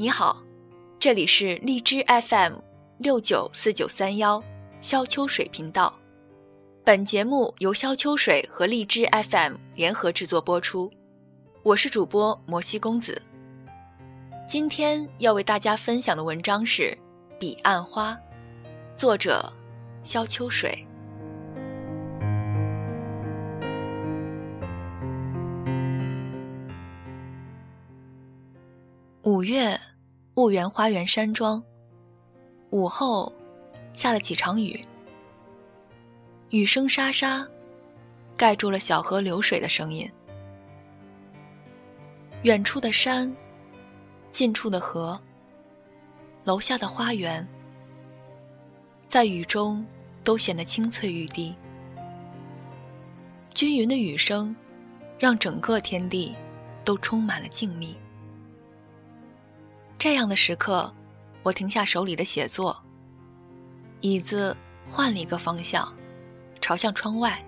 你好，这里是荔枝 FM 六九四九三幺肖秋水频道。本节目由肖秋水和荔枝 FM 联合制作播出。我是主播摩西公子。今天要为大家分享的文章是《彼岸花》，作者肖秋水。五月，婺源花园山庄。午后，下了几场雨，雨声沙沙，盖住了小河流水的声音。远处的山，近处的河，楼下的花园，在雨中都显得青翠欲滴。均匀的雨声，让整个天地都充满了静谧。这样的时刻，我停下手里的写作，椅子换了一个方向，朝向窗外，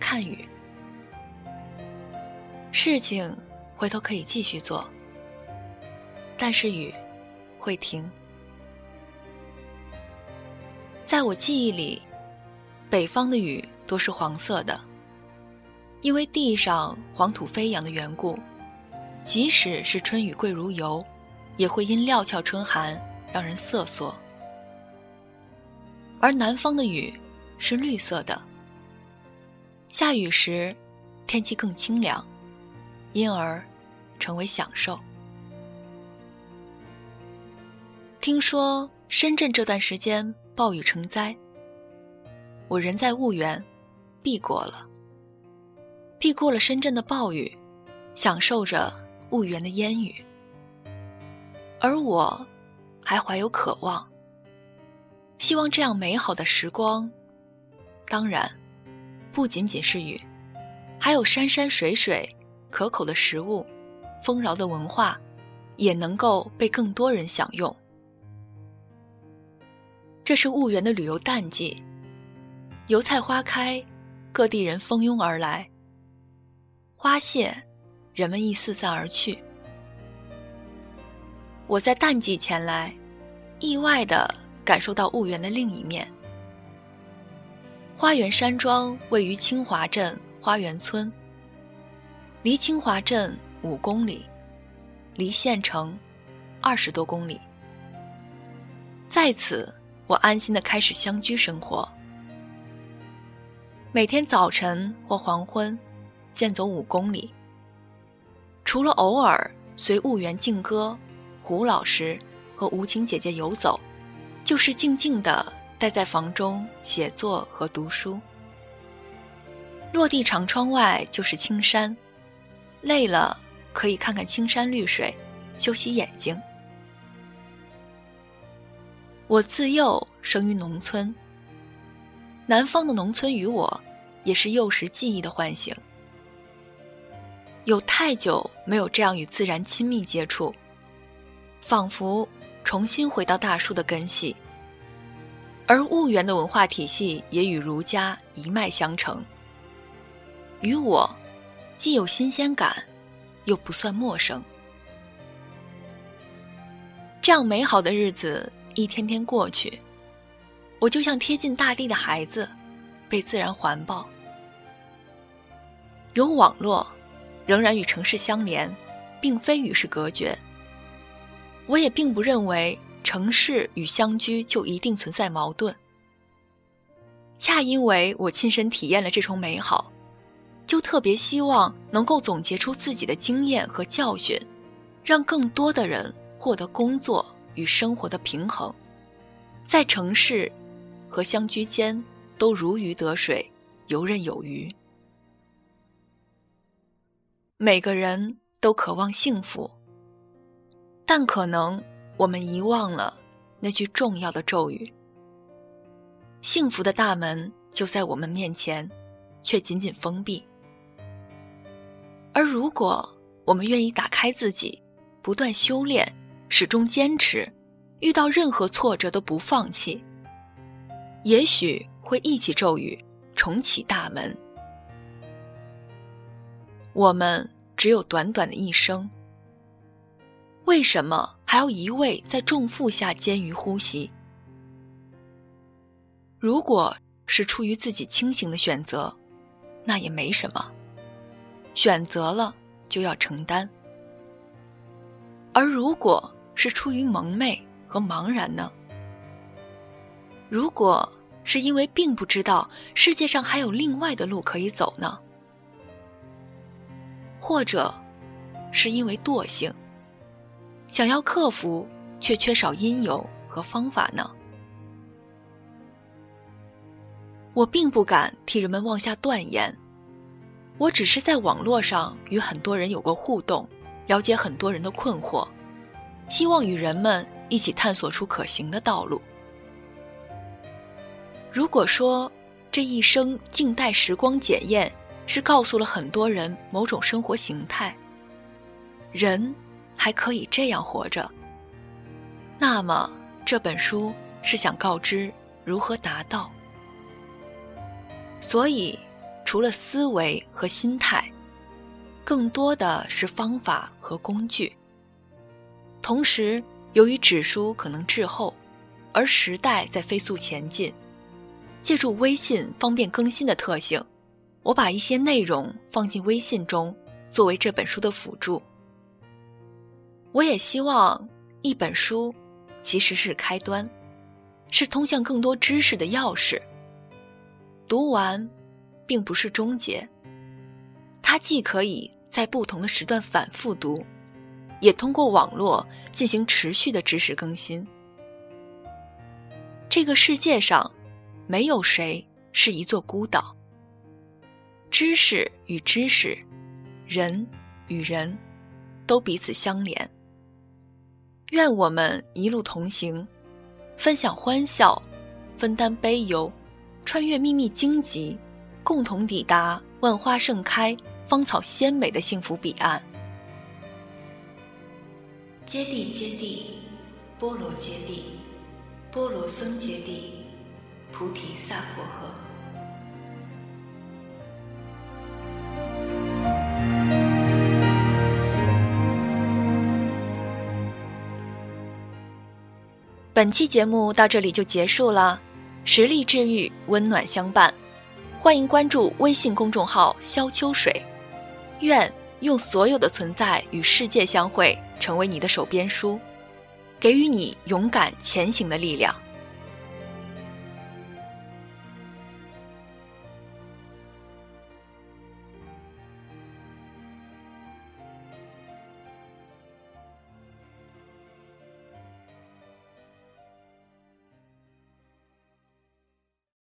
看雨。事情回头可以继续做，但是雨会停。在我记忆里，北方的雨多是黄色的，因为地上黄土飞扬的缘故，即使是春雨贵如油。也会因料峭春寒让人瑟缩，而南方的雨是绿色的。下雨时，天气更清凉，因而成为享受。听说深圳这段时间暴雨成灾，我人在婺源，避过了，避过了深圳的暴雨，享受着婺源的烟雨。而我，还怀有渴望，希望这样美好的时光，当然，不仅仅是雨，还有山山水水、可口的食物、丰饶的文化，也能够被更多人享用。这是婺源的旅游淡季，油菜花开，各地人蜂拥而来。花谢，人们亦四散而去。我在淡季前来，意外的感受到婺源的另一面。花园山庄位于清华镇花园村，离清华镇五公里，离县城二十多公里。在此，我安心的开始乡居生活。每天早晨或黄昏，健走五公里。除了偶尔随婺源静歌。胡老师和吴晴姐姐游走，就是静静的待在房中写作和读书。落地长窗外就是青山，累了可以看看青山绿水，休息眼睛。我自幼生于农村，南方的农村与我也是幼时记忆的唤醒。有太久没有这样与自然亲密接触。仿佛重新回到大树的根系，而婺源的文化体系也与儒家一脉相承，与我既有新鲜感，又不算陌生。这样美好的日子一天天过去，我就像贴近大地的孩子，被自然环抱。有网络，仍然与城市相连，并非与世隔绝。我也并不认为城市与乡居就一定存在矛盾。恰因为我亲身体验了这重美好，就特别希望能够总结出自己的经验和教训，让更多的人获得工作与生活的平衡，在城市和乡居间都如鱼得水，游刃有余。每个人都渴望幸福。但可能我们遗忘了那句重要的咒语：幸福的大门就在我们面前，却紧紧封闭。而如果我们愿意打开自己，不断修炼，始终坚持，遇到任何挫折都不放弃，也许会一起咒语，重启大门。我们只有短短的一生。为什么还要一味在重负下煎鱼呼吸。如果是出于自己清醒的选择，那也没什么。选择了就要承担。而如果是出于蒙昧和茫然呢？如果是因为并不知道世界上还有另外的路可以走呢？或者，是因为惰性，想要克服却缺少因由和方法呢？我并不敢替人们妄下断言，我只是在网络上与很多人有过互动，了解很多人的困惑，希望与人们一起探索出可行的道路。如果说这一生静待时光检验，是告诉了很多人某种生活形态，人还可以这样活着，那么这本书是想告知如何达到。所以，除了思维和心态，更多的是方法和工具。同时，由于纸书可能滞后，而时代在飞速前进。借助微信方便更新的特性，我把一些内容放进微信中，作为这本书的辅助。我也希望一本书其实是开端，是通向更多知识的钥匙。读完，并不是终结，它既可以在不同的时段反复读，也通过网络进行持续的知识更新。这个世界上。没有谁是一座孤岛。知识与知识，人与人，都彼此相连。愿我们一路同行，分享欢笑，分担悲忧，穿越秘密荆棘，共同抵达万花盛开、芳草鲜美的幸福彼岸。接地接地，波罗接地，波罗僧接地。菩提萨婆诃。本期节目到这里就结束了，实力治愈，温暖相伴，欢迎关注微信公众号“萧秋水”，愿用所有的存在与世界相会，成为你的手边书，给予你勇敢前行的力量。